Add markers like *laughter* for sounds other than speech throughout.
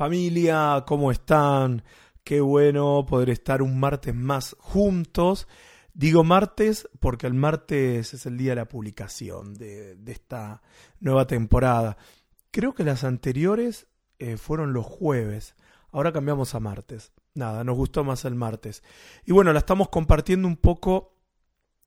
Familia, ¿cómo están? Qué bueno poder estar un martes más juntos. Digo martes porque el martes es el día de la publicación de, esta nueva temporada. Creo que las anteriores eh, fueron los jueves. Ahora cambiamos a martes. Nada, nos gustó más el martes. Y bueno, la estamos compartiendo un poco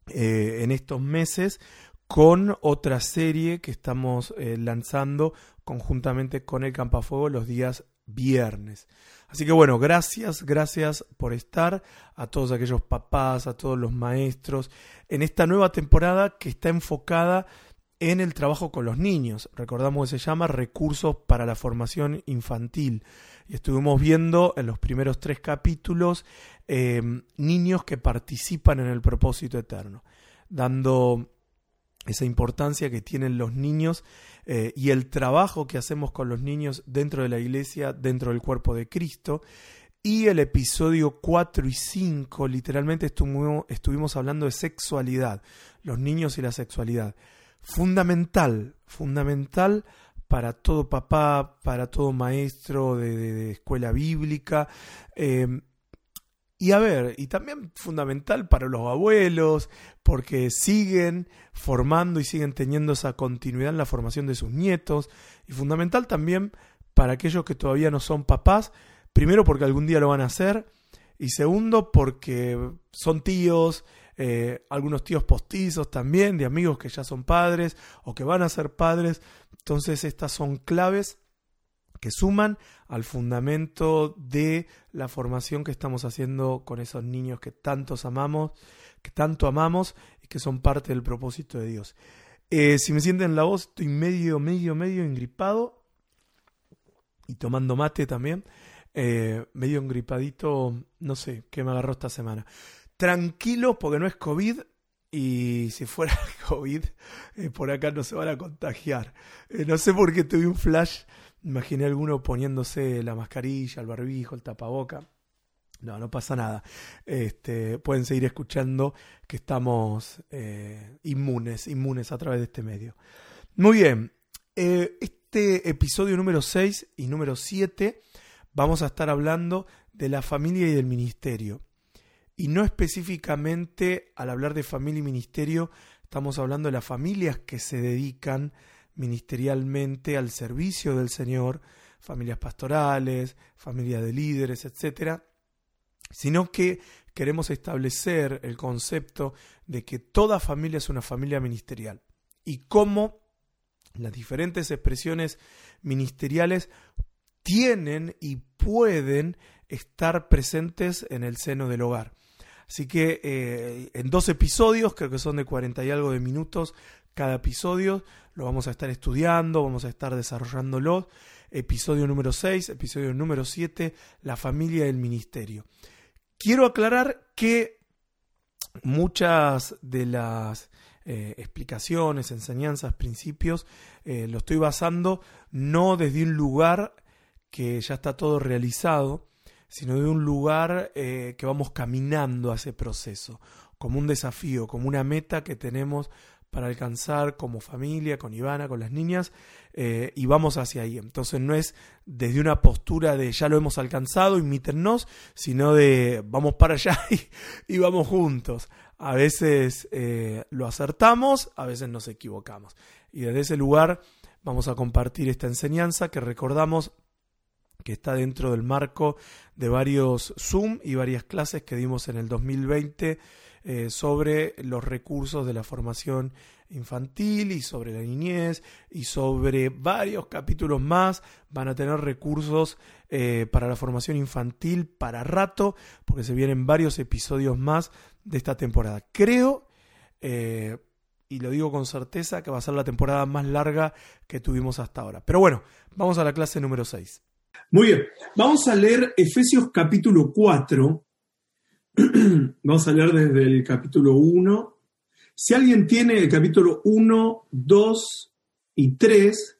eh, en estos meses con otra serie que estamos eh, lanzando conjuntamente con el Campafuego los días viernes. Así que bueno, gracias, gracias por estar a todos aquellos papás, a todos los maestros, en esta nueva temporada que está enfocada en el trabajo con los niños. Recordamos que se llama Recursos para la Formación Infantil. Y estuvimos viendo en los primeros tres capítulos eh, niños que participan en el propósito eterno, dando esa importancia que tienen los niños eh, y el trabajo que hacemos con los niños dentro de la iglesia, dentro del cuerpo de Cristo. Y el episodio 4 y 5, literalmente estuvimos, estuvimos hablando de sexualidad, los niños y la sexualidad. Fundamental, fundamental para todo papá, para todo maestro de, escuela bíblica. Eh, y a ver, y también fundamental para los abuelos, porque siguen formando y siguen teniendo esa continuidad en la formación de sus nietos, y fundamental también para aquellos que todavía no son papás, primero porque algún día lo van a hacer, y segundo porque son tíos, eh, algunos tíos postizos también, de amigos que ya son padres o que van a ser padres, entonces estas son claves que suman al fundamento de la formación que estamos haciendo con esos niños que tantos amamos, que tanto amamos y que son parte del propósito de Dios. Eh, si me sienten la voz, estoy medio, medio, medio engripado y tomando mate también. Eh, medio engripadito, no sé qué me agarró esta semana. Tranquilo porque no es COVID, y si fuera *laughs* COVID, eh, por acá no se van a contagiar. no sé por qué tuve un flash Imaginé a alguno poniéndose la mascarilla, el barbijo, el tapaboca. No, no pasa nada. Este, pueden seguir escuchando que estamos eh, inmunes, inmunes a través de este medio. Muy bien. Eh, este episodio número 6 y número 7 vamos a estar hablando de la familia y del ministerio. Y no específicamente al hablar de familia y ministerio, estamos hablando de las familias que se dedican ministerialmente al servicio del Señor, familias pastorales, familias de líderes, etcétera, sino que queremos establecer el concepto de que toda familia es una familia ministerial y cómo las diferentes expresiones ministeriales tienen y pueden estar presentes en el seno del hogar. Así que eh, en dos episodios, creo que son de 40 y algo de minutos cada episodio, lo vamos a estar estudiando, vamos a estar desarrollándolo. Episodio número 6, episodio número 7, la familia y el ministerio. Quiero aclarar que muchas de las eh, explicaciones, enseñanzas, principios, eh, lo estoy basando no desde un lugar que ya está todo realizado, sino de un lugar eh, que vamos caminando a ese proceso, como un desafío, como una meta que tenemos para alcanzar como familia, con Ivana, con las niñas, eh, y vamos hacia ahí. Entonces no es desde una postura de ya lo hemos alcanzado, imítennos, sino de vamos para allá *laughs* y, vamos juntos. A veces eh, lo acertamos, a veces nos equivocamos. Y desde ese lugar vamos a compartir esta enseñanza que recordamos que está dentro del marco de varios Zoom y varias clases que dimos en el 2020 eh, sobre los recursos de la formación infantil y sobre la niñez y sobre varios capítulos más. Van a tener recursos eh, para la formación infantil para rato, porque se vienen varios episodios más de esta temporada. Creo, eh, y lo digo con certeza, que va a ser la temporada más larga que tuvimos hasta ahora. Pero bueno, vamos a la clase número 6. Muy bien, vamos a leer Efesios capítulo 4, *clears throat* Vamos a leer desde el capítulo 1. Si alguien tiene el capítulo 1, 2 y 3,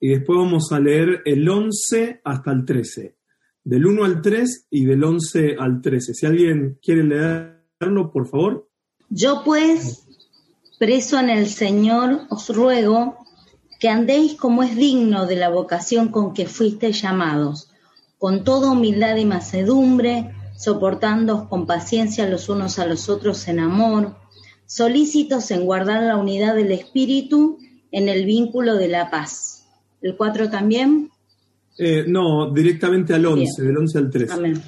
y después vamos a leer el 11 hasta el 13. Del 1 al 3 y del 11 al 13. Si alguien quiere leerlo, por favor. Yo pues, preso en el Señor, os ruego que andéis como es digno de la vocación con que fuisteis llamados con toda humildad y macedumbre, soportando con paciencia los unos a los otros en amor, solícitos en guardar la unidad del espíritu en el vínculo de la paz. ¿El 4 también? Eh, no, directamente al 11, del 11 al 13. Amén.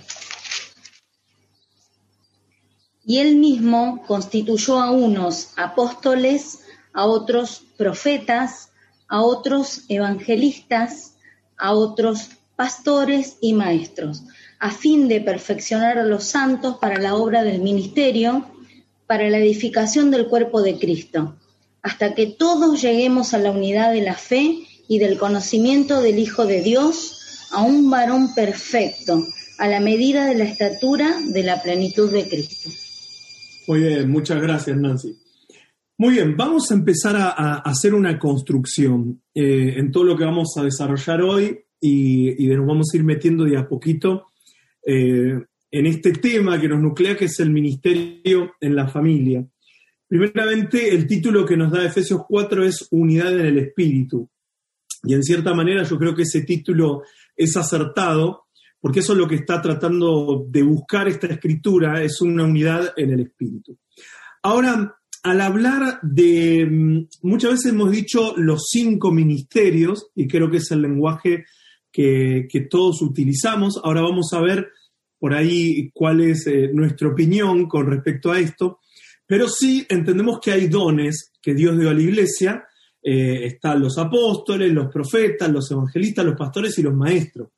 Y él mismo constituyó a unos apóstoles, a otros profetas, a otros evangelistas, a otros pastores y maestros, a fin de perfeccionar a los santos para la obra del ministerio, para la edificación del cuerpo de Cristo, hasta que todos lleguemos a la unidad de la fe y del conocimiento del Hijo de Dios, a un varón perfecto, a la medida de la estatura de la plenitud de Cristo. Muy bien, muchas gracias Nancy. Muy bien, vamos a empezar a, hacer una construcción eh, en todo lo que vamos a desarrollar hoy y, nos vamos a ir metiendo de a poquito eh, en este tema que nos nuclea, que es el ministerio en la familia. Primeramente, el título que nos da Efesios 4 es Unidad en el Espíritu. Y en cierta manera yo creo que ese título es acertado, porque eso es lo que está tratando de buscar esta escritura, es una unidad en el Espíritu. Ahora, al hablar de, mm, muchas veces hemos dicho los cinco ministerios, y creo que es el lenguaje que, todos utilizamos. Ahora vamos a ver por ahí cuál es eh, nuestra opinión con respecto a esto, pero sí entendemos que hay dones que Dios dio a la iglesia. Eh, están los apóstoles, los profetas, los evangelistas, los pastores y los maestros.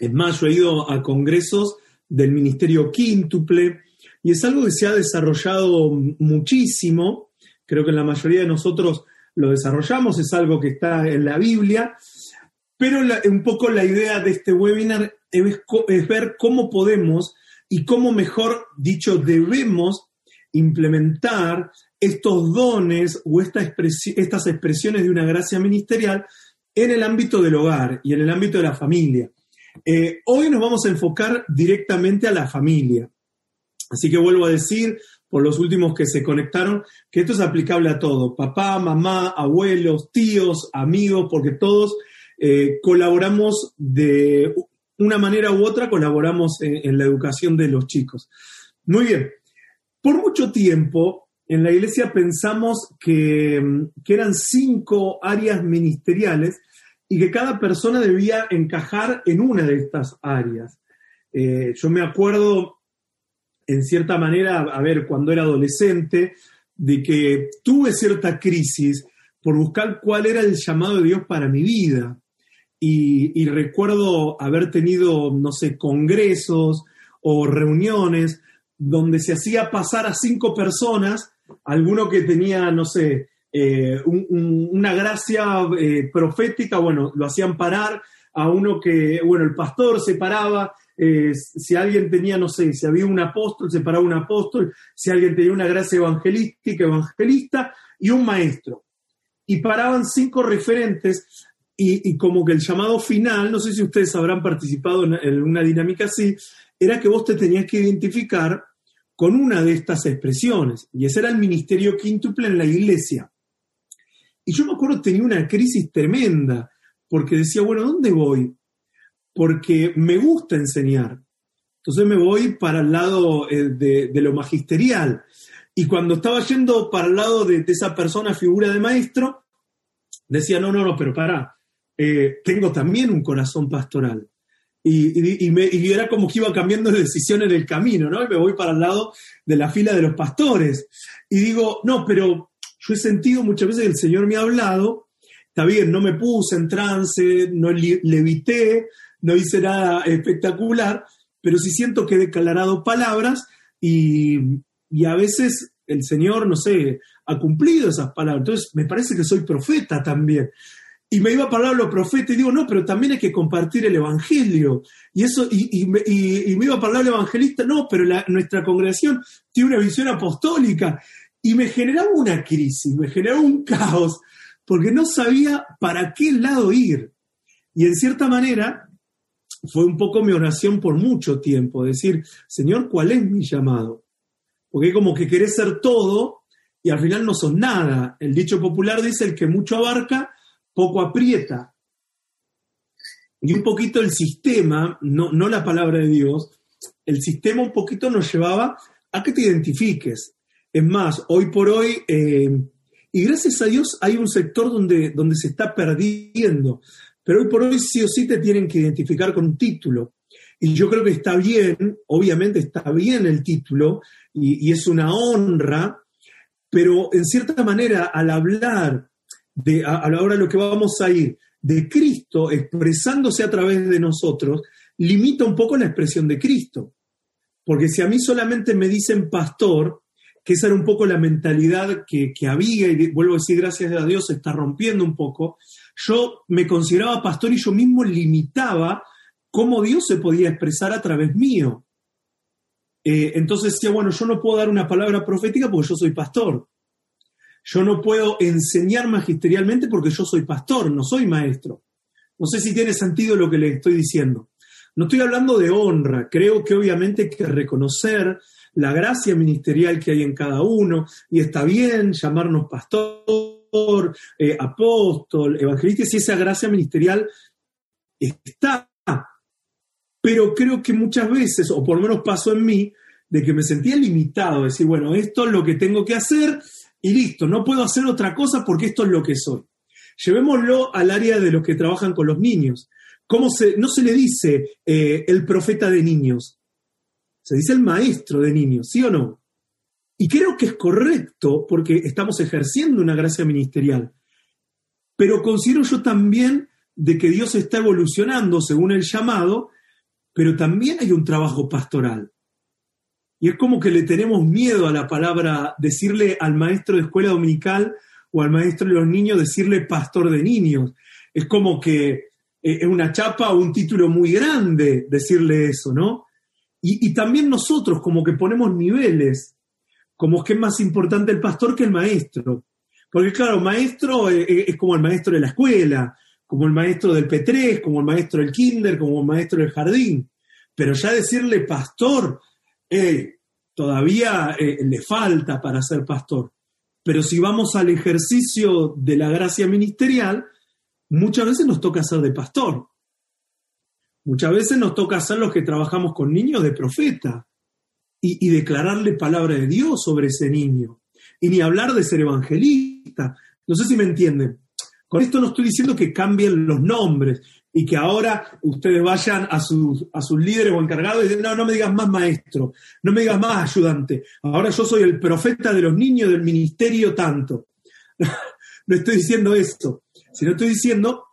Es más, yo he ido a congresos del ministerio quíntuple, y es algo que se ha desarrollado muchísimo, creo que la mayoría de nosotros lo desarrollamos, es algo que está en la Biblia, pero un poco la idea de este webinar es, ver cómo podemos y cómo mejor dicho debemos implementar estos dones o estas expresiones de una gracia ministerial en el ámbito del hogar y en el ámbito de la familia. Eh, hoy nos vamos a enfocar directamente a la familia. Así que vuelvo a decir, por los últimos que se conectaron, que esto es aplicable a todo, papá, mamá, abuelos, tíos, amigos, porque todos eh, colaboramos de una manera u otra, colaboramos en, la educación de los chicos. Muy bien, por mucho tiempo en la iglesia pensamos que, eran cinco áreas ministeriales y que cada persona debía encajar en una de estas áreas. Eh, yo me acuerdo en cierta manera, a ver, cuando era adolescente, de que tuve cierta crisis por buscar cuál era el llamado de Dios para mi vida. Y, recuerdo haber tenido, no sé, congresos o reuniones donde se hacía pasar a cinco personas, alguno que tenía, no sé, eh, una gracia eh, profética, bueno, lo hacían parar, a uno que, bueno, el pastor se paraba eh, si alguien tenía, no sé, si había un apóstol, se paraba un apóstol, si alguien tenía una gracia evangelística, evangelista, y un maestro. Y paraban cinco referentes y, como que el llamado final, no sé si ustedes habrán participado en, una dinámica así, era que vos te tenías que identificar con una de estas expresiones, y ese era el ministerio quíntuple en la iglesia. Y yo me acuerdo tenía una crisis tremenda, porque decía, bueno, ¿dónde voy? porque me gusta enseñar. Entonces me voy para el lado eh, de, lo magisterial. Y cuando estaba yendo para el lado de, esa persona, figura de maestro, decía, no, no, no, pero para, eh, tengo también un corazón pastoral. Y, y, era como que iba cambiando de decisión en el camino, ¿no? Y me voy para el lado de la fila de los pastores. Y digo, no, pero yo he sentido muchas veces que el Señor me ha hablado, está bien, no me puse en trance, no levité, no hice nada espectacular, pero sí siento que he declarado palabras y, a veces el Señor, no sé, ha cumplido esas palabras. Entonces me parece que soy profeta también. Y me iba a hablar los profetas y digo, no, pero también hay que compartir el Evangelio. Y eso, y, me, iba a hablar el evangelista, no, pero nuestra congregación tiene una visión apostólica. Y me generaba una crisis, me generaba un caos, porque no sabía para qué lado ir. Y en cierta manera, fue un poco mi oración por mucho tiempo, decir, Señor, ¿cuál es mi llamado? Porque como que querés ser todo y al final no sos nada. El dicho popular dice, el que mucho abarca, poco aprieta. Y un poquito el sistema, no, no la palabra de Dios, el sistema un poquito nos llevaba a que te identifiques. Es más, hoy por hoy, eh, y gracias a Dios hay un sector donde, donde se está perdiendo, pero hoy por hoy sí o sí te tienen que identificar con un título. Y yo creo que está bien, obviamente está bien el título y, es una honra, pero en cierta manera al hablar de, a, la hora de lo que vamos a ir, de Cristo expresándose a través de nosotros, limita un poco la expresión de Cristo. Porque si a mí solamente me dicen pastor, que esa era un poco la mentalidad que, había, y vuelvo a decir gracias a Dios, se está rompiendo un poco, yo me consideraba pastor y yo mismo limitaba cómo Dios se podía expresar a través mío. Eh, entonces decía, bueno, yo no puedo dar una palabra profética porque yo soy pastor. Yo no puedo enseñar magisterialmente porque yo soy pastor, no soy maestro. No sé si tiene sentido lo que le estoy diciendo. No estoy hablando de honra, creo que obviamente hay que reconocer la gracia ministerial que hay en cada uno y está bien llamarnos pastor, eh, apóstol, evangelista, si esa gracia ministerial está. Pero creo que muchas veces, o por lo menos pasó en mí, de que me sentía limitado, decir, bueno, esto es lo que tengo que hacer y listo, no puedo hacer otra cosa porque esto es lo que soy. Llevémoslo al área de los que trabajan con los niños. ¿Cómo se, no se le dice eh, el profeta de niños? Se dice el maestro de niños, ¿sí o no? Y creo que es correcto porque estamos ejerciendo una gracia ministerial. Pero considero yo también de que Dios está evolucionando según el llamado, pero también hay un trabajo pastoral. Y es como que le tenemos miedo a la palabra, decirle al maestro de escuela dominical o al maestro de los niños, decirle pastor de niños. Es como que eh, es una chapa o un título muy grande decirle eso, ¿no? Y, también nosotros como que ponemos niveles, como que es más importante el pastor que el maestro. Porque claro, maestro eh, eh, es como el maestro de la escuela, como el maestro del P3, como el maestro del kinder, como el maestro del jardín. Pero ya decirle pastor, todavía le falta para ser pastor. Pero si vamos al ejercicio de la gracia ministerial, muchas veces nos toca ser de pastor. Muchas veces nos toca ser los que trabajamos con niños de profeta y, declararle palabra de Dios sobre ese niño. Y ni hablar de ser evangelista. No sé si me entienden. Con esto no estoy diciendo que cambien los nombres y que ahora ustedes vayan a sus, a sus líderes o encargados y digan, no, no me digas más maestro, no me digas más ayudante, ahora yo soy el profeta de los niños del ministerio tanto. *laughs* no estoy diciendo esto, sino estoy diciendo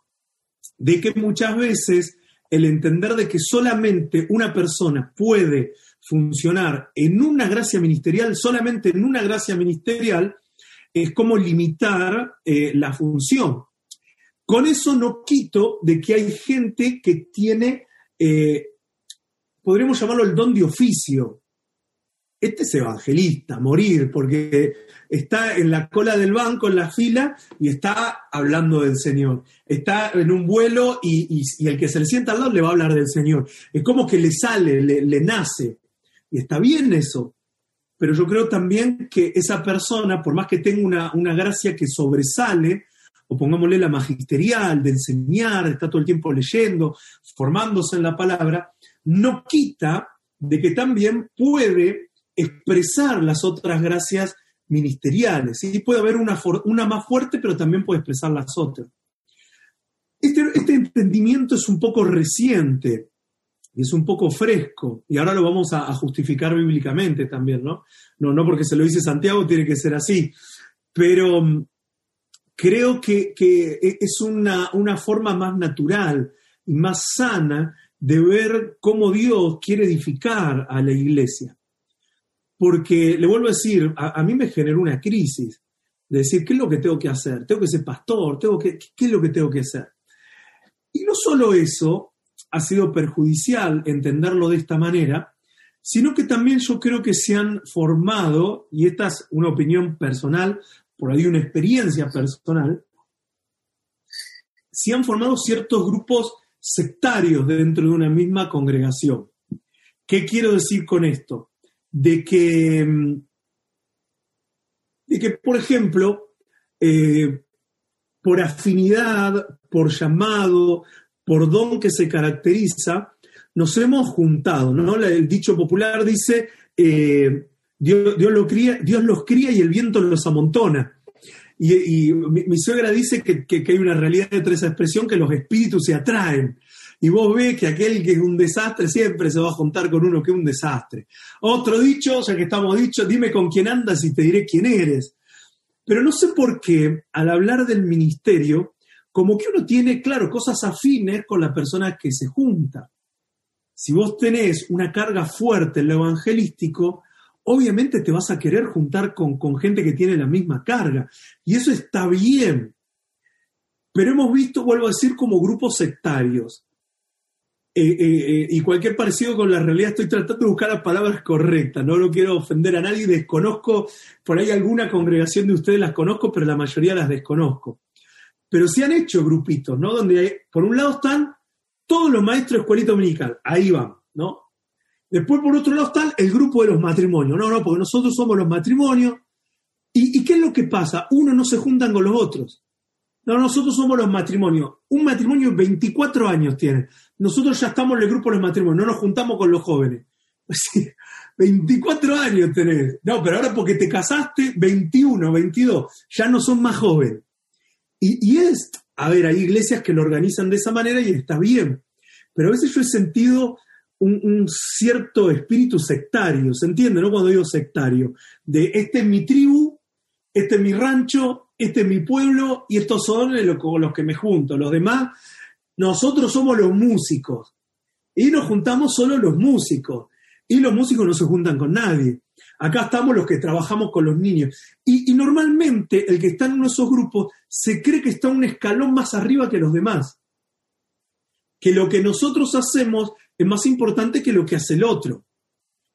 de que muchas veces el entender de que solamente una persona puede funcionar en una gracia ministerial, solamente en una gracia ministerial, es como limitar eh, la función. Con eso no quito de que hay gente que tiene, eh, podríamos llamarlo el don de oficio. Este es evangelista, morir, porque está en la cola del banco, en la fila, y está hablando del Señor. Está en un vuelo y, el que se le sienta al lado le va a hablar del Señor. Es como que le sale, le, nace. Y está bien eso. Pero yo creo también que esa persona, por más que tenga una, una gracia que sobresale, o pongámosle la magisterial, de enseñar, está todo el tiempo leyendo, formándose en la palabra, no quita de que también puede expresar las otras gracias ministeriales. y Puede haber una, una, más fuerte, pero también puede expresar las otras. Este, este, entendimiento es un poco reciente es un poco fresco, y ahora lo vamos a, justificar bíblicamente también, ¿no? ¿no? No porque se lo dice Santiago, tiene que ser así, pero creo que, e, es una, forma más natural y más sana de ver cómo Dios quiere edificar a la iglesia. Porque, le vuelvo a decir, a, mí me generó una crisis de decir, ¿qué es lo que tengo que hacer? Tengo que ser pastor, tengo que, ¿qué es lo que tengo que hacer? Y no solo eso ha sido perjudicial entenderlo de esta manera, sino que también yo creo que se han formado, y esta es una opinión personal, por ahí una experiencia personal, se han formado ciertos grupos sectarios dentro de una misma congregación. ¿Qué quiero decir con esto? De que, de que por ejemplo, eh, por afinidad, por llamado, por don que se caracteriza, nos hemos juntado, ¿no? El dicho popular dice, eh, Dios, lo cría, Dios los cría y el viento los amontona. Y, mi, suegra dice que, que, hay una realidad de esa expresión que los espíritus se atraen. Y vos ves que aquel que es un desastre siempre se va a juntar con uno que es un desastre. Otro dicho, ya que estamos dicho, dime con quién andas y te diré quién eres. Pero no sé por qué, al hablar del ministerio, como que uno tiene, claro, cosas afines con la persona que se junta. Si vos tenés una carga fuerte en lo evangelístico, obviamente te vas a querer juntar con, gente que tiene la misma carga. Y eso está bien. Pero hemos visto, vuelvo a decir, como grupos sectarios. Eh, eh, eh, y cualquier parecido con la realidad, estoy tratando de buscar las palabras correctas, no lo quiero ofender a nadie, desconozco, por ahí alguna congregación de ustedes las conozco, pero la mayoría las desconozco. Pero se han hecho grupitos, ¿no? Donde por un lado están todos los maestros de escuelita dominical, ahí van, ¿no? Después, por otro lado, está el grupo de los matrimonios. No, no, porque nosotros somos los matrimonios. ¿Y, qué es lo que pasa? Uno no se juntan con los otros. No, nosotros somos los matrimonios. Un matrimonio 24 años tiene. Nosotros ya estamos en el grupo de los matrimonios, no nos juntamos con los jóvenes. *laughs* 24 años tenés. No, pero ahora porque te casaste, 21, 22, ya no son más jóvenes. Y, y es, a ver, hay iglesias que lo organizan de esa manera y está bien. Pero a veces yo he sentido un, cierto espíritu sectario, ¿se entiende? ¿No? Cuando digo sectario, de este es mi tribu, este es mi rancho, este es mi pueblo y estos son los, los que me junto. Los demás, nosotros somos los músicos y nos juntamos solo los músicos y los músicos no se juntan con nadie. Acá estamos los que trabajamos con los niños. Y, y, normalmente el que está en uno de esos grupos se cree que está un escalón más arriba que los demás. Que lo que nosotros hacemos es más importante que lo que hace el otro.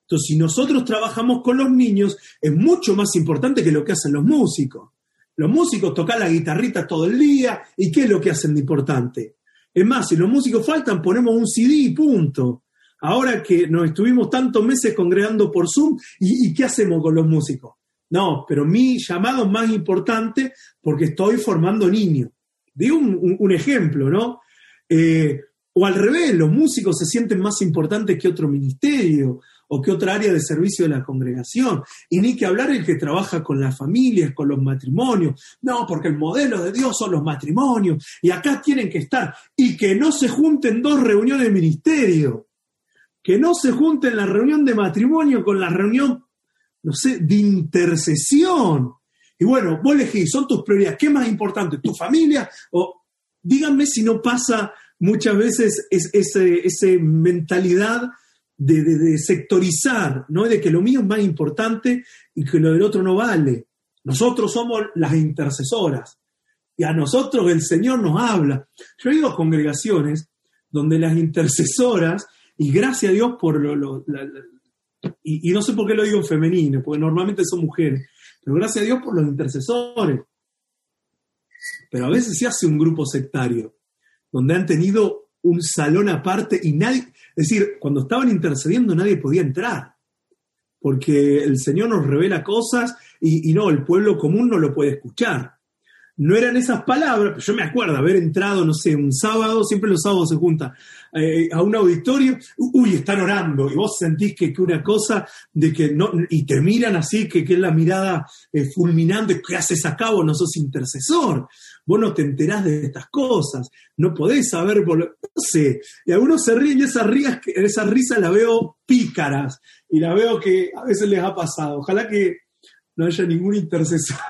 Entonces, si nosotros trabajamos con los niños, es mucho más importante que lo que hacen los músicos. Los músicos tocan la guitarrita todo el día, ¿y qué es lo que hacen de importante? Es más, si los músicos faltan, ponemos un CD y punto. Ahora que nos estuvimos tantos meses congregando por Zoom, ¿y, qué hacemos con los músicos? No, pero mi llamado es más importante porque estoy formando niños. Digo un, ejemplo, ¿no? Eh, o al revés, los músicos se sienten más importantes que otro ministerio o que otra área de servicio de la congregación. Y ni que hablar el que trabaja con las familias, con los matrimonios. No, porque el modelo de Dios son los matrimonios. Y acá tienen que estar. Y que no se junten dos reuniones de ministerio. Que no se junten la reunión de matrimonio con la reunión, no sé, de intercesión. Y bueno, vos elegís, son tus prioridades. ¿Qué más importante? ¿Tu familia? O díganme si no pasa muchas veces es esa mentalidad de, sectorizar, ¿no? de que lo mío es más importante y que lo del otro no vale. Nosotros somos las intercesoras y a nosotros el Señor nos habla. Yo he ido a congregaciones donde las intercesoras, y gracias a Dios por lo... y, y no sé por qué lo digo en femenino, porque normalmente son mujeres, pero gracias a Dios por los intercesores. Pero a veces se hace un grupo sectario donde han tenido un salón aparte y nadie, es decir, cuando estaban intercediendo nadie podía entrar, porque el Señor nos revela cosas y, no, el pueblo común no lo puede escuchar. No eran esas palabras, pero yo me acuerdo haber entrado, no sé, un sábado, siempre los sábados se junta, eh, a un auditorio, uy, están orando, y vos sentís que, que una cosa de que no, y te miran así, que, que es la mirada eh, fulminante, ¿qué haces acá? Vos no sos intercesor vos no te enterás de estas cosas, no podés saber, no sé, y algunos se ríen y esas, rías, esas risas las veo pícaras y la veo que a veces les ha pasado. Ojalá que no haya ninguna intercesora.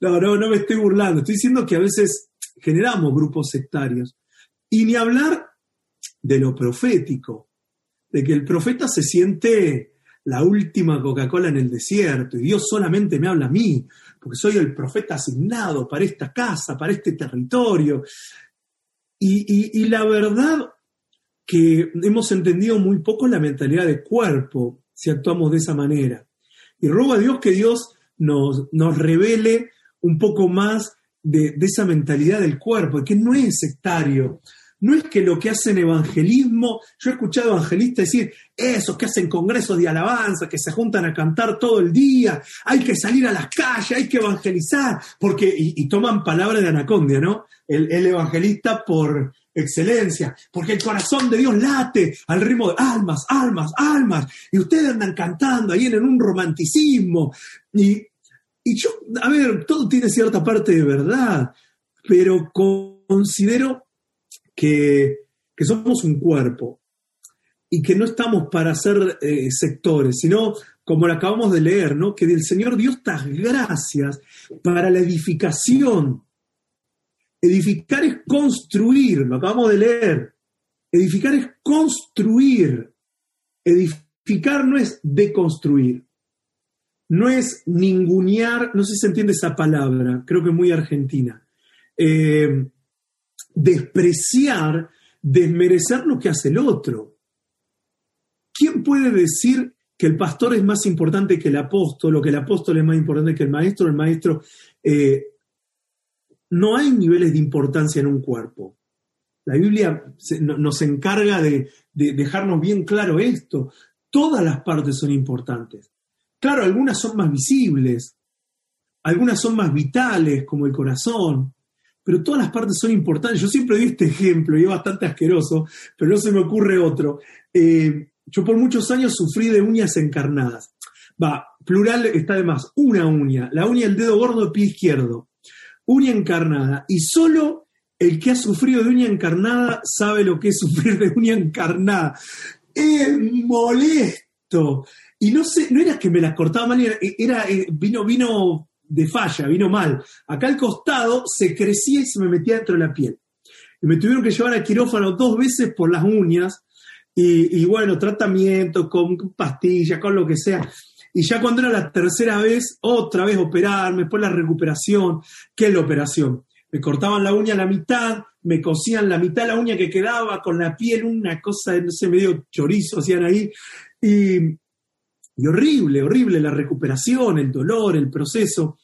No, no, no me estoy burlando, estoy diciendo que a veces generamos grupos sectarios. Y ni hablar de lo profético, de que el profeta se siente la última Coca-Cola en el desierto y Dios solamente me habla a mí, porque soy el profeta asignado para esta casa, para este territorio. Y, la verdad que hemos entendido muy poco la mentalidad de cuerpo si actuamos de esa manera. Y ruego a Dios que Dios nos, nos revele un poco más de, esa mentalidad del cuerpo, que no es sectario, no es que lo que hacen evangelismo, yo he escuchado evangelistas decir, esos que hacen congresos de alabanza, que se juntan a cantar todo el día, hay que salir a las calles, hay que evangelizar, porque, y, toman palabras de anacondia, ¿no? El, evangelista por excelencia, porque el corazón de Dios late al ritmo de almas, almas, almas, y ustedes andan cantando ahí en un romanticismo. Y, y yo, a ver, todo tiene cierta parte de verdad, pero considero que, que somos un cuerpo y que no estamos para ser eh, sectores, sino como lo acabamos de leer, ¿no? que el Señor dio estas gracias para la edificación. Edificar es construir, lo acabamos de leer. Edificar es construir. Edificar no es deconstruir. No es ningunear, no sé si se entiende esa palabra, creo que es muy argentina. Eh, despreciar, desmerecer lo que hace el otro. ¿Quién puede decir que el pastor es más importante que el apóstol o que el apóstol es más importante que el maestro? El maestro... Eh, no hay niveles de importancia en un cuerpo. La Biblia nos encarga de, de dejarnos bien claro esto. Todas las partes son importantes. Claro, algunas son más visibles, algunas son más vitales, como el corazón, pero todas las partes son importantes. Yo siempre di este ejemplo y es bastante asqueroso, pero no se me ocurre otro. Eh, yo por muchos años sufrí de uñas encarnadas. Va, plural está de más. Una uña, la uña del dedo gordo del pie izquierdo. Uña encarnada. Y solo el que ha sufrido de uña encarnada sabe lo que es sufrir de uña encarnada. Es molesto. Y no sé, no era que me las cortaba mal, era, eh, vino, vino de falla, vino mal. Acá al costado se crecía y se me metía dentro de la piel. Y me tuvieron que llevar a quirófano dos veces por las uñas. Y, bueno, tratamiento con pastillas, con lo que sea. Y ya cuando era la tercera vez, otra vez operarme, después la recuperación. ¿Qué es la operación? Me cortaban la uña a la mitad, me cosían la mitad de la uña que quedaba con la piel, una cosa, no sé, medio chorizo hacían ahí. Y, y horrible, horrible la recuperación, el dolor, el proceso.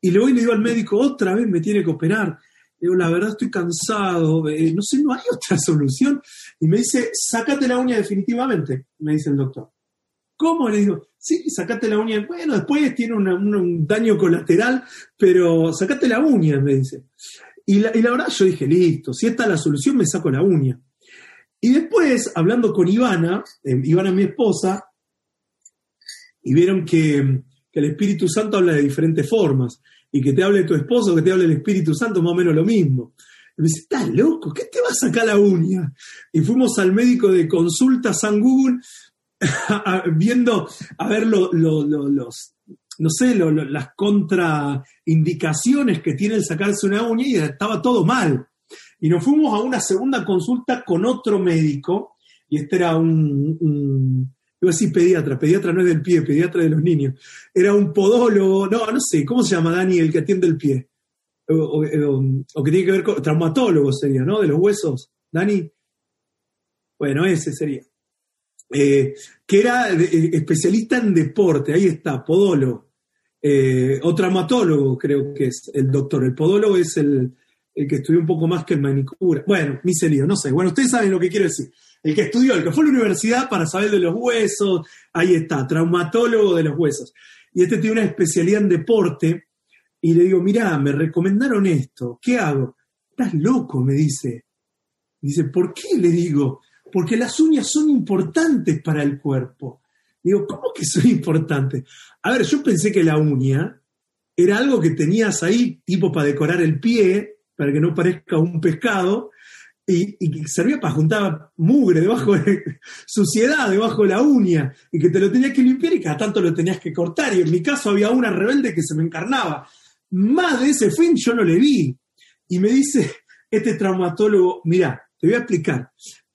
Y luego le digo al médico, otra vez me tiene que operar. Le digo, la verdad estoy cansado, eh, no sé, no hay *laughs* otra solución. Y me dice, sácate la uña definitivamente, me dice el doctor. ¿Cómo? Le digo, sí, sacate la uña. Bueno, después tiene un daño colateral, pero sacate la uña, me dice. Y la, y la verdad yo dije, listo, si esta es la solución, me saco la uña. Y después, hablando con Ivana, eh, Ivana mi esposa, y vieron que, el Espíritu Santo habla de diferentes formas, y que te hable tu esposo, que te hable el Espíritu Santo, más o menos lo mismo. Y me dice, ¿estás loco? ¿Qué te va a sacar la uña? Y fuimos al médico de consulta San Google, *laughs* viendo, a ver los, no sé, las contraindicaciones que tiene el sacarse una uña y estaba todo mal. Y nos fuimos a una segunda consulta con otro médico, y este era un Iba a decir pediatra, pediatra no es del pie, pediatra de los niños. Era un podólogo, no, no sé, ¿cómo se llama Dani el que atiende el pie? O, que tiene que ver con traumatólogo sería, ¿no? De los huesos. Dani. Bueno, ese sería. Eh, que era eh, especialista en deporte, ahí está, podólogo. Eh, o traumatólogo, creo que es el doctor. El podólogo es el, el que estudió un poco más que el manicura. Bueno, lío, no sé. Bueno, ustedes saben lo que quiero decir el que estudió, el que fue a la universidad para saber de los huesos, ahí está, traumatólogo de los huesos. Y este tiene una especialidad en deporte, y le digo, mirá, me recomendaron esto, ¿qué hago? Estás loco, me dice. Dice, ¿por qué? Le digo, porque las uñas son importantes para el cuerpo. Digo, ¿cómo que son importantes? A ver, yo pensé que la uña era algo que tenías ahí, tipo para decorar el pie, para que no parezca un pescado, y, servía para juntar mugre debajo de *laughs* suciedad debajo de la uña y que te lo tenías que limpiar y cada tanto lo tenías que cortar y en mi caso había una rebelde que se me encarnaba. Más de ese fin yo no le vi. Y me dice este traumatólogo mira te voy a explicar.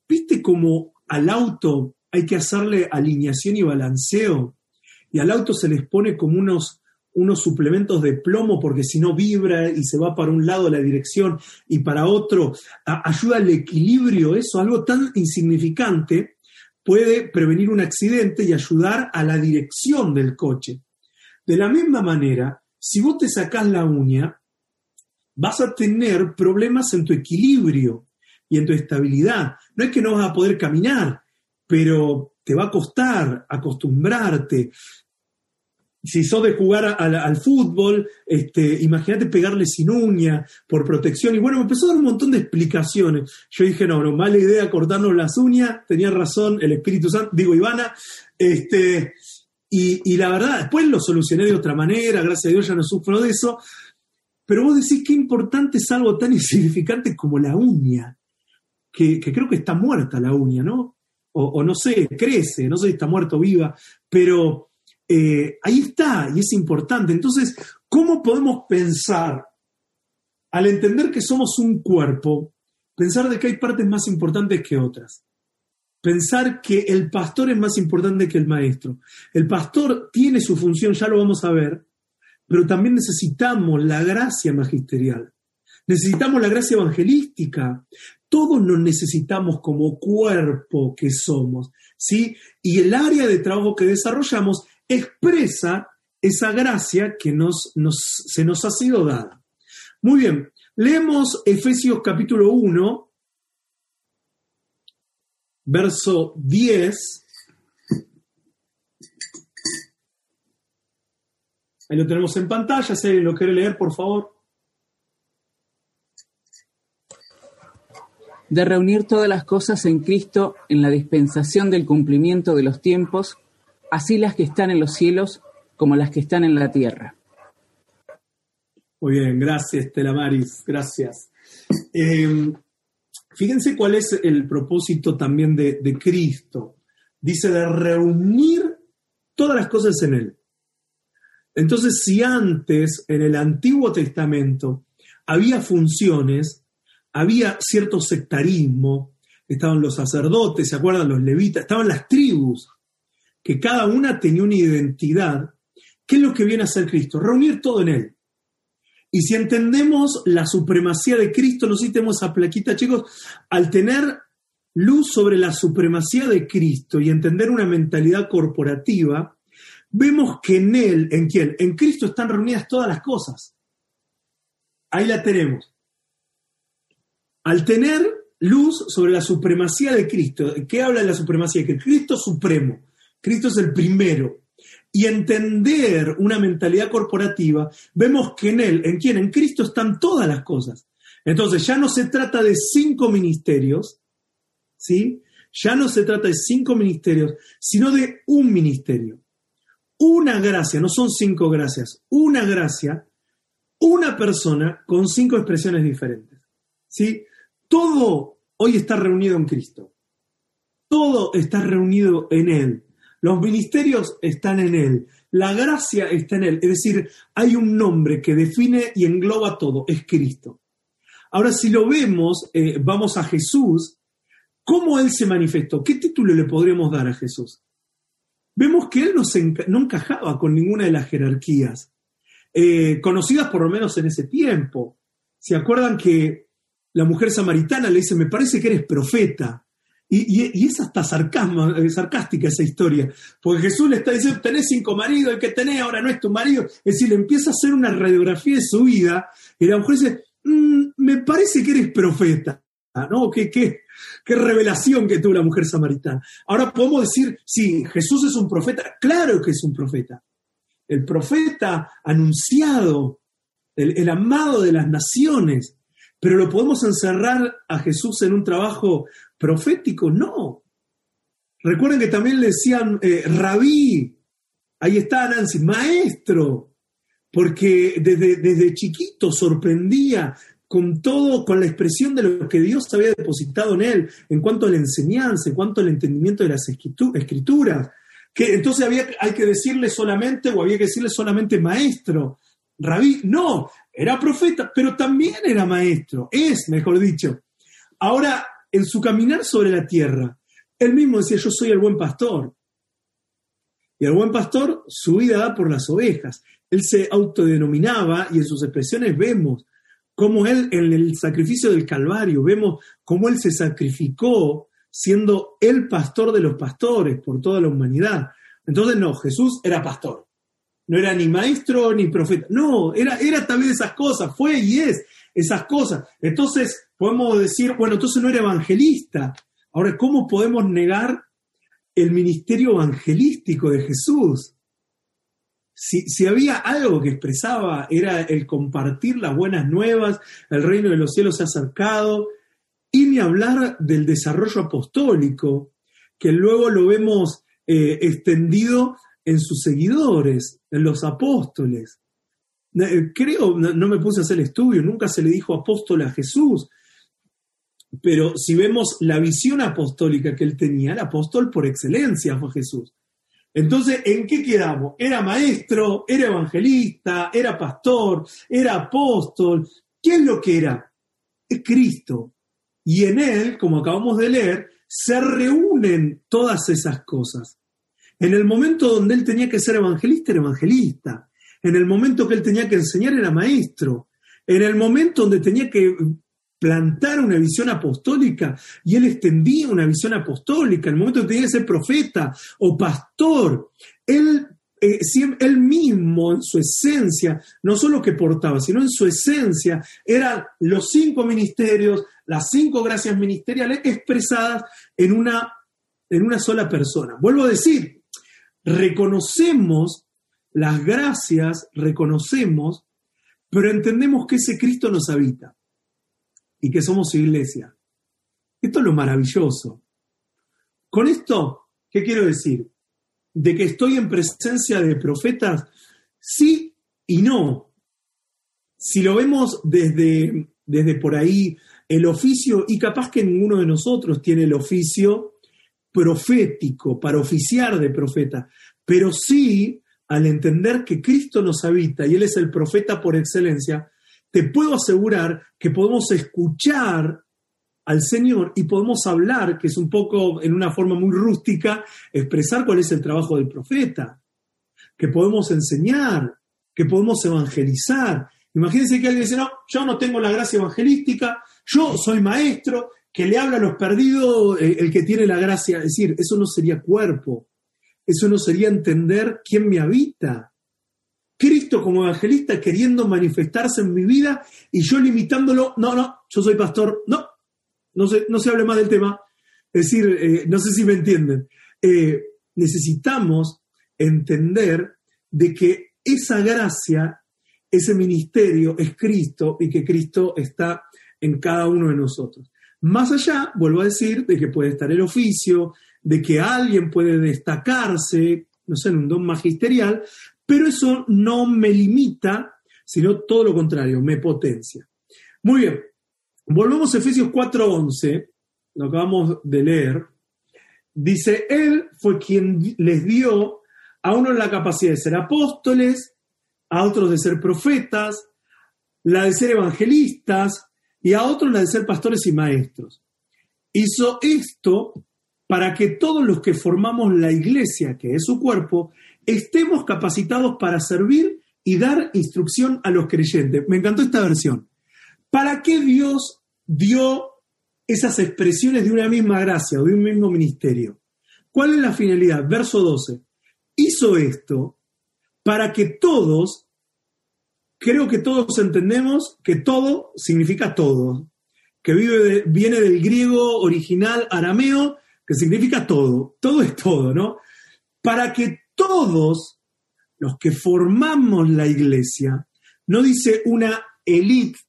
Viste cómo al auto hay que hacerle alineación y balanceo y al auto se les pone como unos unos suplementos de plomo porque si no vibra y se va para un lado la dirección y para otro, ayuda al equilibrio, eso, algo tan insignificante puede prevenir un accidente y ayudar a la dirección del coche. De la misma manera, si vos te sacás la uña, vas a tener problemas en tu equilibrio y en tu estabilidad. No es que no vas a poder caminar, pero te va a costar acostumbrarte, si sos de jugar al fútbol, este, imagínate pegarle sin uña por protección. Y bueno, me empezó a dar un montón de explicaciones. Yo dije, no, no, mala idea cortarnos las uñas, tenía razón el Espíritu Santo, digo Ivana. Este, y, la verdad, después lo solucioné de otra manera, gracias a Dios ya no sufro de eso. Pero vos decís qué importante es algo tan insignificante como la uña, que, creo que está muerta la uña, ¿no? O, o no sé, crece, no sé si está muerta o viva, pero eh, ahí está y es importante. Entonces, ¿cómo podemos pensar, al entender que somos un cuerpo, pensar de que hay partes más importantes que otras? Pensar que el pastor es más importante que el maestro. El pastor tiene su función, ya lo vamos a ver, pero también necesitamos la gracia magisterial. Necesitamos la gracia evangelística. Todos nos necesitamos como cuerpo que somos, ¿sí? Y el área de trabajo que desarrollamos expresa esa gracia que nos, se nos ha sido dada. Muy bien, leemos Efesios capítulo 1, verso 10. Ahí lo tenemos en pantalla, si alguien lo quiere leer, por favor. De reunir todas las cosas en Cristo en la dispensación del cumplimiento de los tiempos, así las que están en los cielos como las que están en la tierra. Muy bien, gracias, Telamaris, gracias. Eh, fíjense cuál es el propósito también de Cristo. Dice de reunir todas las cosas en Él. Entonces, si antes, en el Antiguo Testamento, había funciones, había cierto sectarismo, estaban los sacerdotes, ¿se acuerdan? Los levitas, estaban las tribus, que cada una tenía una identidad, ¿qué es lo que viene a hacer Cristo? Reunir todo en Él. Y si entendemos la supremacía de Cristo, no sé si tenemos esa plaquita, chicos, al tener luz sobre la supremacía de Cristo y entender una mentalidad corporativa, vemos que en Él, ¿en quién? En Cristo están reunidas todas las cosas. Ahí la tenemos. Al tener luz sobre la supremacía de Cristo, ¿qué habla de la supremacía Cristo? Cristo supremo. Cristo es el primero. Y entender una mentalidad corporativa, vemos que en Él, ¿en quién? En Cristo están todas las cosas. Entonces ya no se trata de cinco ministerios, ¿sí? Ya no se trata de cinco ministerios, sino de un ministerio. Una gracia, no son cinco gracias, una gracia, una persona con cinco expresiones diferentes. ¿Sí? Todo hoy está reunido en Cristo. Todo está reunido en Él. Los ministerios están en Él, la gracia está en Él. Es decir, hay un nombre que define y engloba todo, es Cristo. Ahora, si lo vemos, eh, vamos a Jesús, ¿cómo Él se manifestó? ¿Qué título le podríamos dar a Jesús? Vemos que Él no, encajaba con ninguna de las jerarquías, eh, conocidas por lo menos en ese tiempo. ¿Se acuerdan que la mujer samaritana le dice, me parece que eres profeta? Y, es hasta sarcasmo, eh, sarcástica esa historia, porque Jesús le está diciendo, tenés cinco maridos, el que tenés ahora no es tu marido. Es decir, le empieza a hacer una radiografía de su vida y la mujer dice, mm, me parece que eres profeta. ¿no? ¿Qué, qué, qué revelación que tuvo la mujer samaritana. Ahora podemos decir, sí, Jesús es un profeta. Claro que es un profeta. El profeta anunciado, el amado de las naciones, pero lo podemos encerrar a Jesús en un trabajo profético, no. Recuerden que también le decían eh, rabí, ahí está Nancy, maestro, porque desde, desde chiquito sorprendía con todo, con la expresión de lo que Dios había depositado en él, en cuanto a la enseñanza, en cuanto al entendimiento de las escrituras, que entonces había, hay que decirle solamente, o había que decirle solamente maestro, rabí, no, era profeta, pero también era maestro, es, mejor dicho. Ahora, en su caminar sobre la tierra, él mismo decía, yo soy el buen pastor. Y el buen pastor su vida da por las ovejas. Él se autodenominaba y en sus expresiones vemos cómo él en el sacrificio del Calvario, vemos cómo él se sacrificó siendo el pastor de los pastores por toda la humanidad. Entonces no, Jesús era pastor. No era ni maestro ni profeta. No, era, era también esas cosas, fue y es esas cosas. Entonces podemos decir, bueno, entonces no era evangelista. Ahora, ¿cómo podemos negar el ministerio evangelístico de Jesús? si, si, había algo que expresaba era el compartir las buenas nuevas, el reino de los cielos se ha acercado, y ni hablar del desarrollo apostólico, que luego lo vemos eh, extendido en sus seguidores, en los apóstoles. Eh, creo, no, me puse a hacer estudio, nunca se le dijo apóstol a Jesús, pero si vemos la visión apostólica que él tenía, el apóstol por excelencia fue Jesús. Entonces, ¿en qué quedamos? Era maestro, era evangelista, era pastor, era apóstol. ¿Qué es lo que era? Es Cristo. Y en él, como acabamos de leer, se reúnen todas esas cosas. En el momento donde él tenía que ser evangelista, era evangelista. En el momento que él tenía que enseñar, era maestro. En el momento donde tenía que plantar una visión apostólica y él extendía una visión apostólica. En el momento que tenía que ser profeta o pastor, él, eh, él mismo en su esencia, no solo que portaba, sino en su esencia, eran los cinco ministerios, las cinco gracias ministeriales expresadas en una, en una sola persona. Vuelvo a decir, reconocemos las gracias, reconocemos, pero entendemos que ese Cristo nos habita y que somos su iglesia. Esto es lo maravilloso. Con esto, ¿qué quiero decir? De que estoy en presencia de profetas, sí y no. Si lo vemos desde, desde por ahí, el oficio, y capaz que ninguno de nosotros tiene el oficio profético para oficiar de profeta, pero sí al entender que Cristo nos habita y Él es el profeta por excelencia, te puedo asegurar que podemos escuchar al Señor y podemos hablar, que es un poco en una forma muy rústica, expresar cuál es el trabajo del profeta, que podemos enseñar, que podemos evangelizar. Imagínense que alguien dice, no, yo no tengo la gracia evangelística, yo soy maestro, que le habla a los perdidos eh, el que tiene la gracia. Es decir, eso no sería cuerpo, eso no sería entender quién me habita. Cristo como evangelista queriendo manifestarse en mi vida y yo limitándolo, no, no, yo soy pastor, no, no se, no se hable más del tema. Es decir, eh, no sé si me entienden. Eh, necesitamos entender de que esa gracia, ese ministerio es Cristo y que Cristo está en cada uno de nosotros. Más allá, vuelvo a decir, de que puede estar el oficio, de que alguien puede destacarse, no sé, en un don magisterial, pero eso no me limita, sino todo lo contrario, me potencia. Muy bien, volvemos a Efesios 4:11, lo acabamos de leer. Dice, Él fue quien les dio a uno la capacidad de ser apóstoles, a otros de ser profetas, la de ser evangelistas y a otros la de ser pastores y maestros. Hizo esto para que todos los que formamos la iglesia, que es su cuerpo, estemos capacitados para servir y dar instrucción a los creyentes. Me encantó esta versión. ¿Para qué Dios dio esas expresiones de una misma gracia o de un mismo ministerio? ¿Cuál es la finalidad? Verso 12. Hizo esto para que todos, creo que todos entendemos que todo significa todo, que viene del griego original arameo que significa todo, todo es todo, ¿no? Para que todos los que formamos la iglesia, no dice una élite,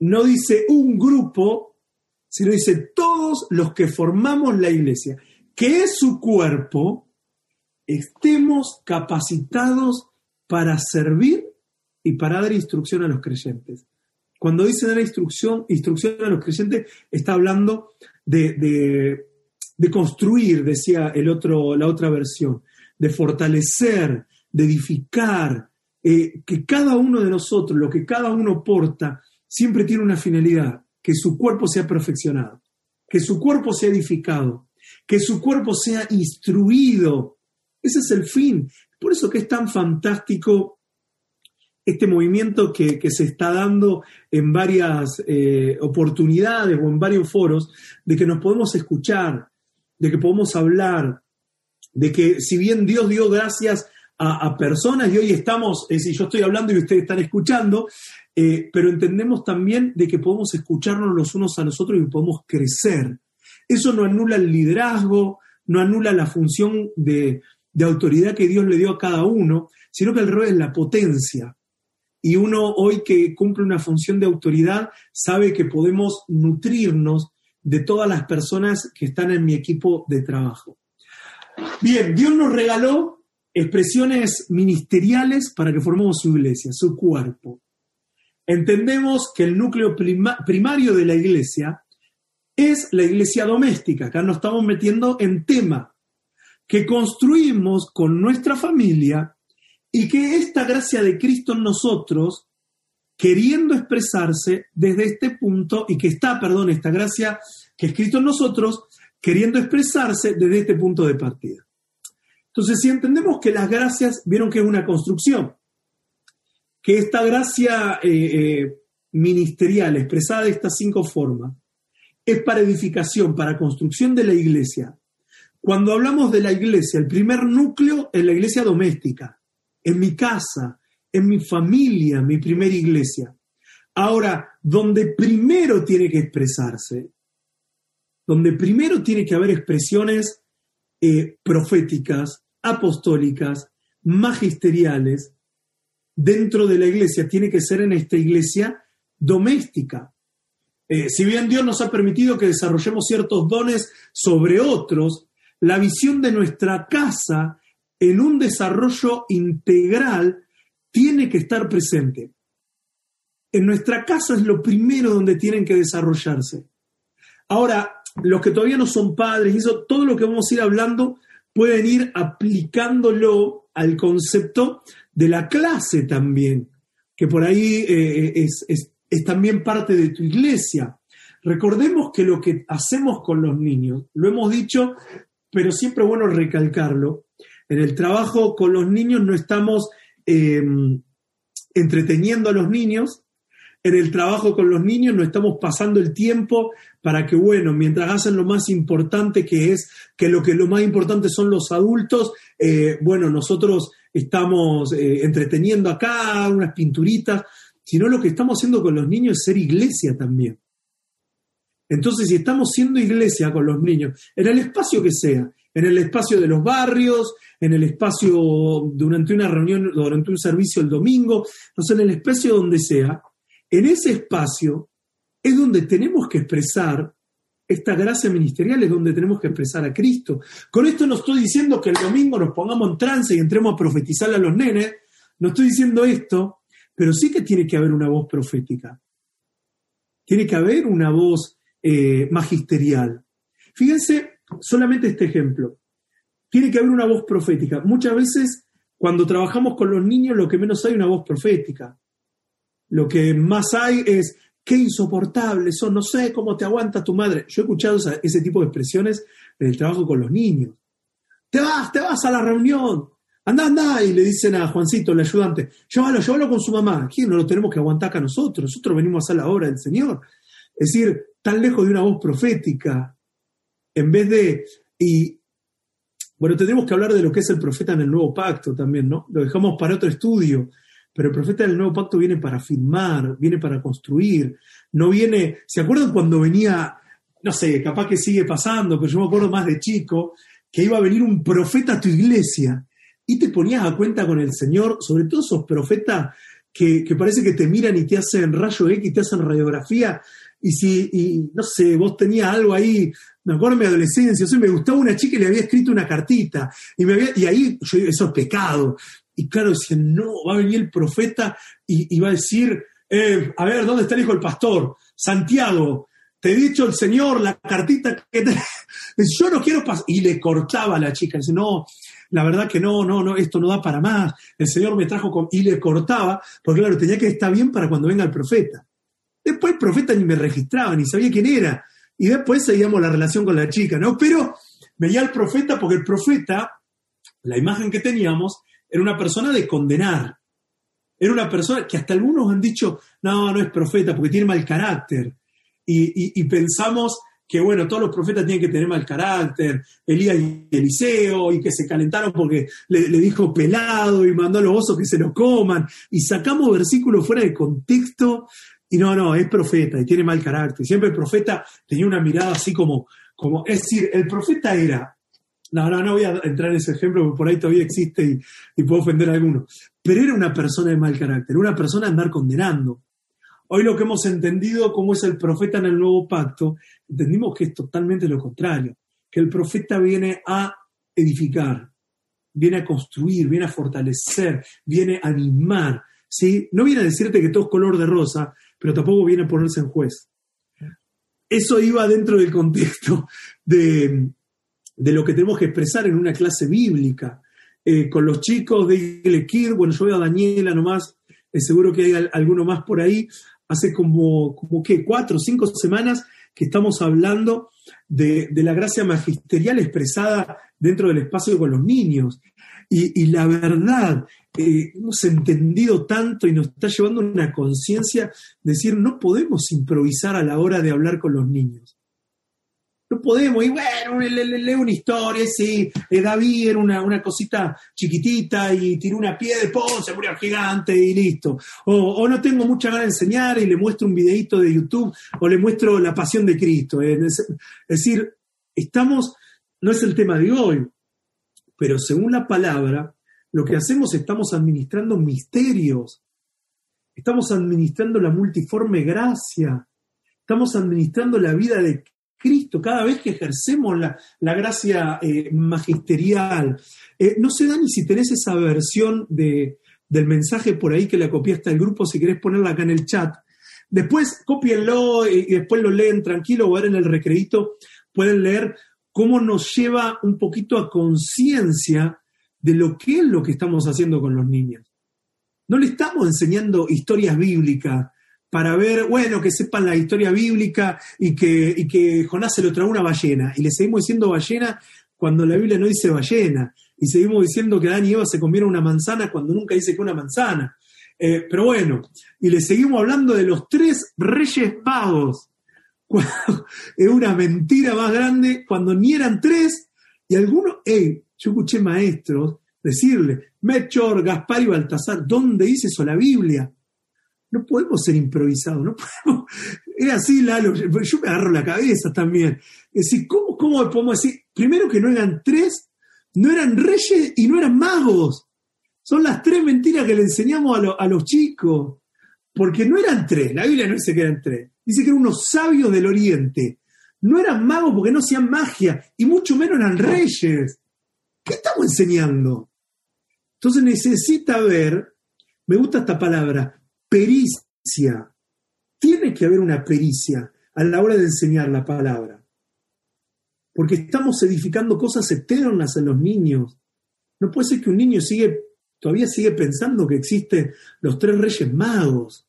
no dice un grupo, sino dice todos los que formamos la iglesia, que es su cuerpo, estemos capacitados para servir y para dar instrucción a los creyentes. Cuando dice dar instrucción, instrucción a los creyentes, está hablando de, construir, decía el otro, la otra versión, de fortalecer, de edificar, eh, que cada uno de nosotros, lo que cada uno porta, siempre tiene una finalidad, que su cuerpo sea perfeccionado, que su cuerpo sea edificado, que su cuerpo sea instruido. Ese es el fin. Por eso que es tan fantástico este movimiento que, se está dando en varias eh, oportunidades o en varios foros, de que nos podemos escuchar, de que podemos hablar, de que si bien Dios dio gracias a, personas y hoy estamos, es decir, yo estoy hablando y ustedes están escuchando, eh, pero entendemos también de que podemos escucharnos los unos a los otros y podemos crecer. Eso no anula el liderazgo, no anula la función de, de autoridad que Dios le dio a cada uno, sino que el rol es la potencia. Y uno hoy que cumple una función de autoridad sabe que podemos nutrirnos de todas las personas que están en mi equipo de trabajo. Bien, Dios nos regaló expresiones ministeriales para que formemos su iglesia, su cuerpo. Entendemos que el núcleo primario de la iglesia es la iglesia doméstica. Acá nos estamos metiendo en tema que construimos con nuestra familia y que esta gracia de Cristo en nosotros, queriendo expresarse desde este punto, y que está, perdón, esta gracia que es Cristo en nosotros, queriendo expresarse desde este punto de partida. Entonces, si entendemos que las gracias, vieron que es una construcción, que esta gracia eh, eh, ministerial expresada de estas cinco formas es para edificación, para construcción de la iglesia. Cuando hablamos de la iglesia, el primer núcleo es la iglesia doméstica, en mi casa, en mi familia, mi primera iglesia. Ahora, donde primero tiene que expresarse, donde primero tiene que haber expresiones eh, proféticas, apostólicas, magisteriales, dentro de la iglesia, tiene que ser en esta iglesia doméstica. Eh, si bien Dios nos ha permitido que desarrollemos ciertos dones sobre otros, la visión de nuestra casa en un desarrollo integral tiene que estar presente. En nuestra casa es lo primero donde tienen que desarrollarse. Ahora, los que todavía no son padres, eso, todo lo que vamos a ir hablando, pueden ir aplicándolo al concepto de la clase también, que por ahí eh, es también parte de tu iglesia. Recordemos que lo que hacemos con los niños, lo hemos dicho, pero siempre bueno recalcarlo, en el trabajo con los niños no estamos em, entreteniendo a los niños, en el trabajo con los niños no estamos pasando el tiempo para que, bueno, mientras hacen lo más importante que es, que lo que lo más importante son los adultos, eh, bueno, nosotros estamos eh, entreteniendo acá unas pinturitas sino lo que estamos haciendo con los niños es ser iglesia también. Entonces, si estamos siendo iglesia con los niños, en el espacio que sea, en el espacio de los barrios, en el espacio durante una reunión, durante un servicio el domingo, no sé, en el espacio donde sea, en ese espacio es donde tenemos que expresar esta gracia ministerial, es donde tenemos que expresar a Cristo. Con esto no estoy diciendo que el domingo nos pongamos en trance y entremos a profetizarle a los nenes, no estoy diciendo esto, pero sí que tiene que haber una voz profética. Tiene que haber una voz eh, magisterial. Fíjense solamente este ejemplo. Tiene que haber una voz profética. Muchas veces cuando trabajamos con los niños lo que menos hay es una voz profética. Lo que más hay es, qué insoportable son, no sé cómo te aguanta tu madre. Yo he escuchado ese tipo de expresiones en el trabajo con los niños. Te vas, te vas a la reunión, Anda, anda, y le dicen a Juancito, el ayudante, llévalo, llévalo con su mamá. Aquí no lo tenemos que aguantar acá nosotros, nosotros venimos a hacer la obra del Señor. Es decir, tan lejos de una voz profética, en vez de... Y, bueno, tendremos que hablar de lo que es el profeta en el nuevo pacto también, ¿no? Lo dejamos para otro estudio, pero el profeta del nuevo pacto viene para firmar, viene para construir, no viene... ¿Se acuerdan cuando venía, no sé, capaz que sigue pasando, pero yo me acuerdo más de chico, que iba a venir un profeta a tu iglesia y te ponías a cuenta con el Señor, sobre todo esos profetas que, parece que te miran y te hacen rayo X, te hacen radiografía, y si, y, no sé, vos tenías algo ahí, me acuerdo de mi adolescencia, o me gustaba una chica y le había escrito una cartita, y, me había, y ahí yo eso es pecado. Y claro, decían, no, va a venir el profeta y, va a decir, eh, a ver, ¿dónde está el hijo del pastor? Santiago, te he dicho el Señor la cartita que te... *laughs* Yo no quiero pasar. Y le cortaba a la chica, dice, no, la verdad que no, no, no, esto no da para más, el Señor me trajo con... y le cortaba, porque claro, tenía que estar bien para cuando venga el profeta. Después el profeta ni me registraba, ni sabía quién era, y después seguíamos la relación con la chica, ¿no? Pero veía al profeta porque el profeta, la imagen que teníamos, era una persona de condenar. Era una persona que hasta algunos han dicho, no, no es profeta porque tiene mal carácter. y pensamos que bueno, todos los profetas tienen que tener mal carácter, Elías y Eliseo, y que se calentaron porque le, dijo pelado y mandó a los osos que se lo coman, y sacamos versículos fuera de contexto, y no, no, es profeta y tiene mal carácter. Siempre el profeta tenía una mirada así como, como es decir, el profeta era no, no, no voy a entrar en ese ejemplo porque por ahí todavía existe y, y puedo ofender a alguno. Pero era una persona de mal carácter, una persona a andar condenando. Hoy lo que hemos entendido como es el profeta en el nuevo pacto, entendimos que es totalmente lo contrario, que el profeta viene a edificar, viene a construir, viene a fortalecer, viene a animar, ¿sí? No viene a decirte que todo es color de rosa, pero tampoco viene a ponerse en juez. Eso iba dentro del contexto de, de lo que tenemos que expresar en una clase bíblica. Eh, con los chicos de Ilekir, bueno, yo veo a Daniela nomás, eh, seguro que hay alguno más por ahí, hace como, como ¿qué? Cuatro o cinco semanas que estamos hablando de, la gracia magisterial expresada dentro del espacio con los niños. Y, la verdad, eh, hemos entendido tanto y nos está llevando una conciencia de decir, no podemos improvisar a la hora de hablar con los niños no podemos, y bueno, leo una historia, sí, eh, David era una, cosita chiquitita y tiró una piedra, ¡pum! se murió gigante y listo. O, no tengo mucha ganas de enseñar y le muestro un videito de YouTube o le muestro la pasión de Cristo. Es, decir, estamos, no es el tema de hoy, pero según la palabra, lo que hacemos estamos administrando misterios, estamos administrando la multiforme gracia, estamos administrando la vida de Cristo, cada vez que ejercemos la, gracia eh, magisterial. Eh, no se da ni si tenés esa versión de, del mensaje por ahí que la copiaste al grupo, si querés ponerla acá en el chat. Después copienlo y, después lo leen tranquilo o ver en el recreito, pueden leer cómo nos lleva un poquito a conciencia de lo que es lo que estamos haciendo con los niños. No le estamos enseñando historias bíblicas, para ver, bueno, que sepan la historia bíblica y que, que Jonás se lo tragó una ballena. Y le seguimos diciendo ballena cuando la Biblia no dice ballena. Y seguimos diciendo que Adán y Eva se comieron una manzana cuando nunca dice que una manzana. Eh, pero bueno, y le seguimos hablando de los tres reyes pagos. *laughs* es una mentira más grande cuando ni eran tres y algunos, hey, yo escuché maestros decirle, Melchor, Gaspar y Baltasar, ¿dónde dice eso la Biblia? no podemos ser improvisados, no podemos. *laughs* Es así, Lalo, yo me agarro la cabeza también. Es decir, ¿cómo, ¿cómo podemos decir? Primero que no eran tres, no eran reyes y no eran magos. Son las tres mentiras que le enseñamos a, los chicos. Porque no eran tres, la Biblia no dice que eran tres, dice que eran unos sabios del oriente. No eran magos porque no hacían magia, y mucho menos eran reyes. ¿Qué estamos enseñando? Entonces necesita ver, me gusta esta palabra, pericia. Tiene que haber una pericia a la hora de enseñar la palabra. Porque estamos edificando cosas eternas en los niños. No puede ser que un niño sigue, todavía sigue pensando que existen los tres reyes magos.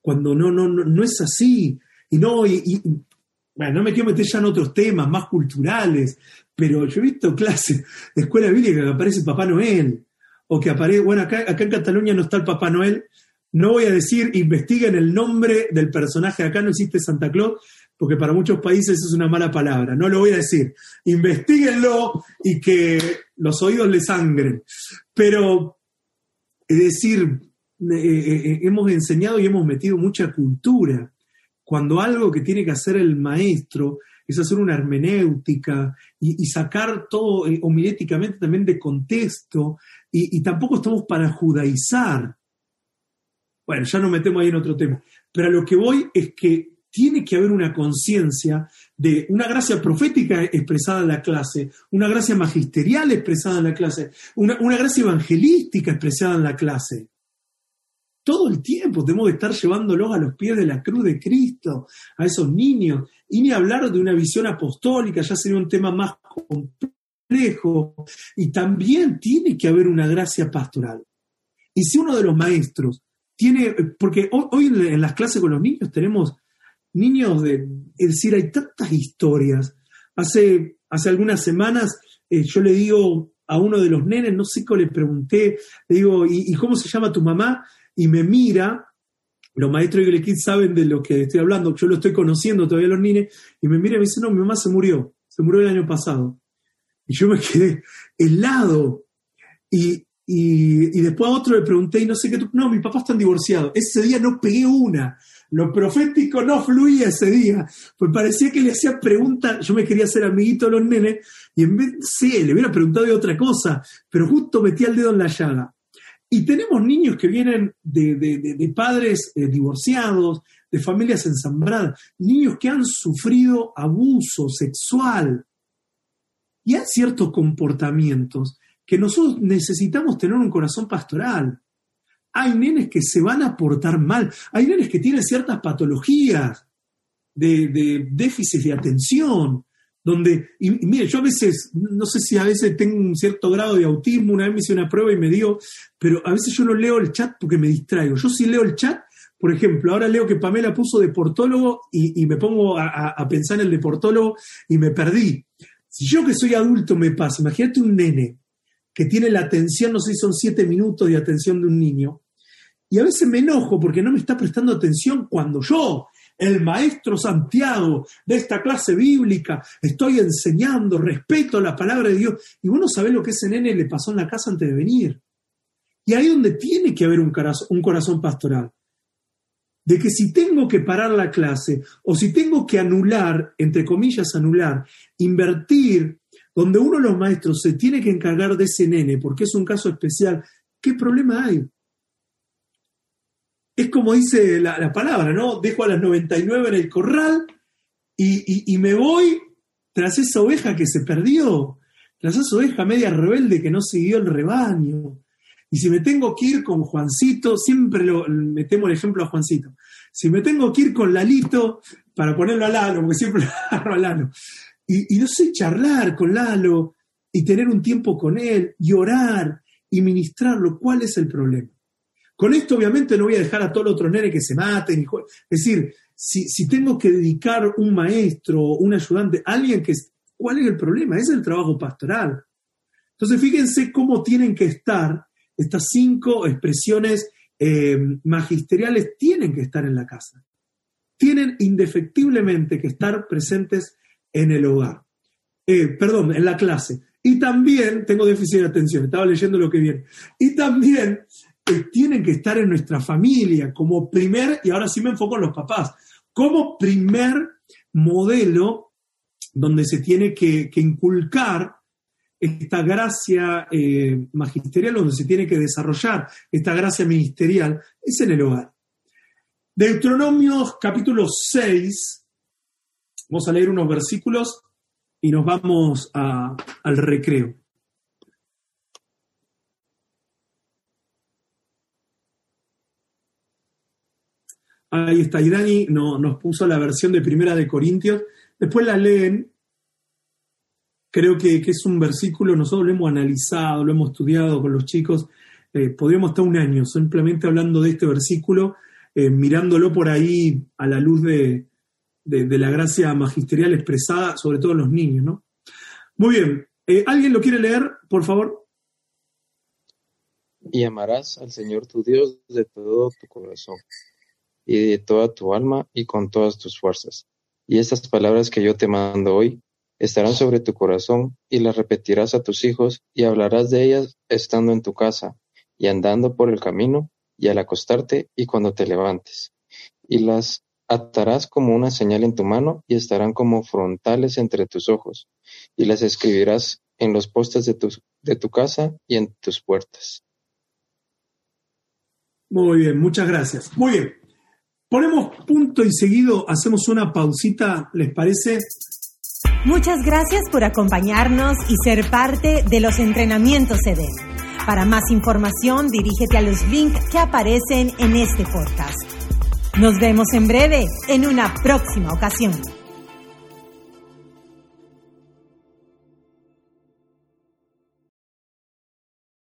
Cuando no, no, no, es así. Y no, y, bueno, no me quiero meter ya en otros temas más culturales, pero yo he visto clases de escuela bíblica que aparece Papá Noel, o que aparece, bueno, acá, en Cataluña no está el Papá Noel, no voy a decir investiguen el nombre del personaje, acá no existe Santa Claus, porque para muchos países es una mala palabra, no lo voy a decir. Investíguenlo y que los oídos le sangren. Pero, es decir, eh, eh, eh, hemos enseñado y hemos metido mucha cultura. Cuando algo que tiene que hacer el maestro es hacer una hermenéutica y, sacar todo homiléticamente también de contexto, y tampoco estamos para judaizar bueno, ya nos metemos ahí en otro tema. Pero a lo que voy es que tiene que haber una conciencia de una gracia profética expresada en la clase, una gracia magisterial expresada en la clase, una, gracia evangelística expresada en la clase. Todo el tiempo tenemos que estar llevándolos a los pies de la cruz de Cristo, a esos niños, y ni hablar de una visión apostólica, ya sería un tema más complejo, y también tiene que haber una gracia pastoral. Y si uno de los maestros tiene, porque hoy, en las clases con los niños tenemos niños de, es decir, hay tantas historias. Hace, hace algunas semanas eh, yo le digo a uno de los nenes, no sé cómo le pregunté, le digo, ¿y, cómo se llama tu mamá? Y me mira, los maestros de Kids saben de lo que estoy hablando, yo lo estoy conociendo todavía los niños, y me mira y me dice, no, mi mamá se murió, se murió el año pasado. Y yo me quedé helado. Y, y, después a otro le pregunté y no sé qué, no, mis papás están divorciados. Ese día no pegué una. lo profético no fluía ese día, pues parecía que le hacía preguntas, yo me quería hacer amiguito a los nenes, y en vez, sí, le hubiera preguntado de otra cosa, pero justo metía el dedo en la llaga. Y tenemos niños que vienen de, padres eh, divorciados, de familias ensambradas, niños que han sufrido abuso sexual. Y hay ciertos comportamientos que nosotros necesitamos tener un corazón pastoral. Hay nenes que se van a portar mal, hay nenes que tienen ciertas patologías de, de déficit de atención, donde, y, mire, yo a veces, no sé si a veces tengo un cierto grado de autismo, una vez me hice una prueba y me dio, pero a veces yo no leo el chat porque me distraigo. Yo sí leo el chat, por ejemplo, ahora leo que Pamela puso deportólogo y, y me pongo a, pensar en el deportólogo y me perdí. Si yo que soy adulto me pasa, imagínate un nene que tiene la atención, no sé si son siete minutos de atención de un niño, y a veces me enojo porque no me está prestando atención cuando yo el maestro Santiago de esta clase bíblica, estoy enseñando, respeto la palabra de Dios. Y vos no sabés lo que ese nene le pasó en la casa antes de venir. Y ahí donde tiene que haber un corazón pastoral. De que si tengo que parar la clase o si tengo que anular, entre comillas anular, invertir, donde uno de los maestros se tiene que encargar de ese nene porque es un caso especial, ¿qué problema hay? Es como dice la, palabra, ¿no? Dejo a las 99 en el corral y, me voy tras esa oveja que se perdió, tras esa oveja media rebelde que no siguió el rebaño. Y si me tengo que ir con Juancito, siempre metemos el ejemplo a Juancito. Si me tengo que ir con Lalito, para ponerlo a Lalo, porque siempre lo agarro a Lalo, y, y no sé, charlar con Lalo y tener un tiempo con él y orar y ministrarlo, ¿cuál es el problema? Con esto obviamente no voy a dejar a todos los otros que se maten. Es decir, si, tengo que dedicar un maestro, un ayudante, alguien que... ¿Cuál es el problema? Es el trabajo pastoral. Entonces fíjense cómo tienen que estar estas cinco expresiones eh, magisteriales, tienen que estar en la casa. Tienen indefectiblemente que estar presentes en el hogar. Eh, perdón, en la clase. Y también, tengo déficit de atención, estaba leyendo lo que viene. Y también tienen que estar en nuestra familia como primer, y ahora sí me enfoco en los papás, como primer modelo donde se tiene que, inculcar esta gracia eh, magisterial, donde se tiene que desarrollar esta gracia ministerial, es en el hogar. Deuteronomios capítulo 6, vamos a leer unos versículos y nos vamos al recreo. Ahí está. Y Dani no, nos puso la versión de Primera de Corintios. Después la leen. Creo que, es un versículo, nosotros lo hemos analizado, lo hemos estudiado con los chicos. Eh, podríamos estar un año simplemente hablando de este versículo, eh, mirándolo por ahí a la luz de, la gracia magisterial expresada, sobre todo en los niños, ¿no? Muy bien. Eh, ¿Alguien lo quiere leer, por favor? Y amarás al Señor tu Dios de todo tu corazón y de toda tu alma y con todas tus fuerzas. Y estas palabras que yo te mando hoy estarán sobre tu corazón y las repetirás a tus hijos y hablarás de ellas estando en tu casa y andando por el camino y al acostarte y cuando te levantes. Y las atarás como una señal en tu mano y estarán como frontales entre tus ojos y las escribirás en los postes de tu, de tu casa y en tus puertas. Muy bien, muchas gracias. Muy bien. Ponemos punto y seguido hacemos una pausita, ¿les parece? Muchas gracias por acompañarnos y ser parte de los entrenamientos EDEN. Para más información, dirígete a los links que aparecen en este podcast. Nos vemos en breve en una próxima ocasión.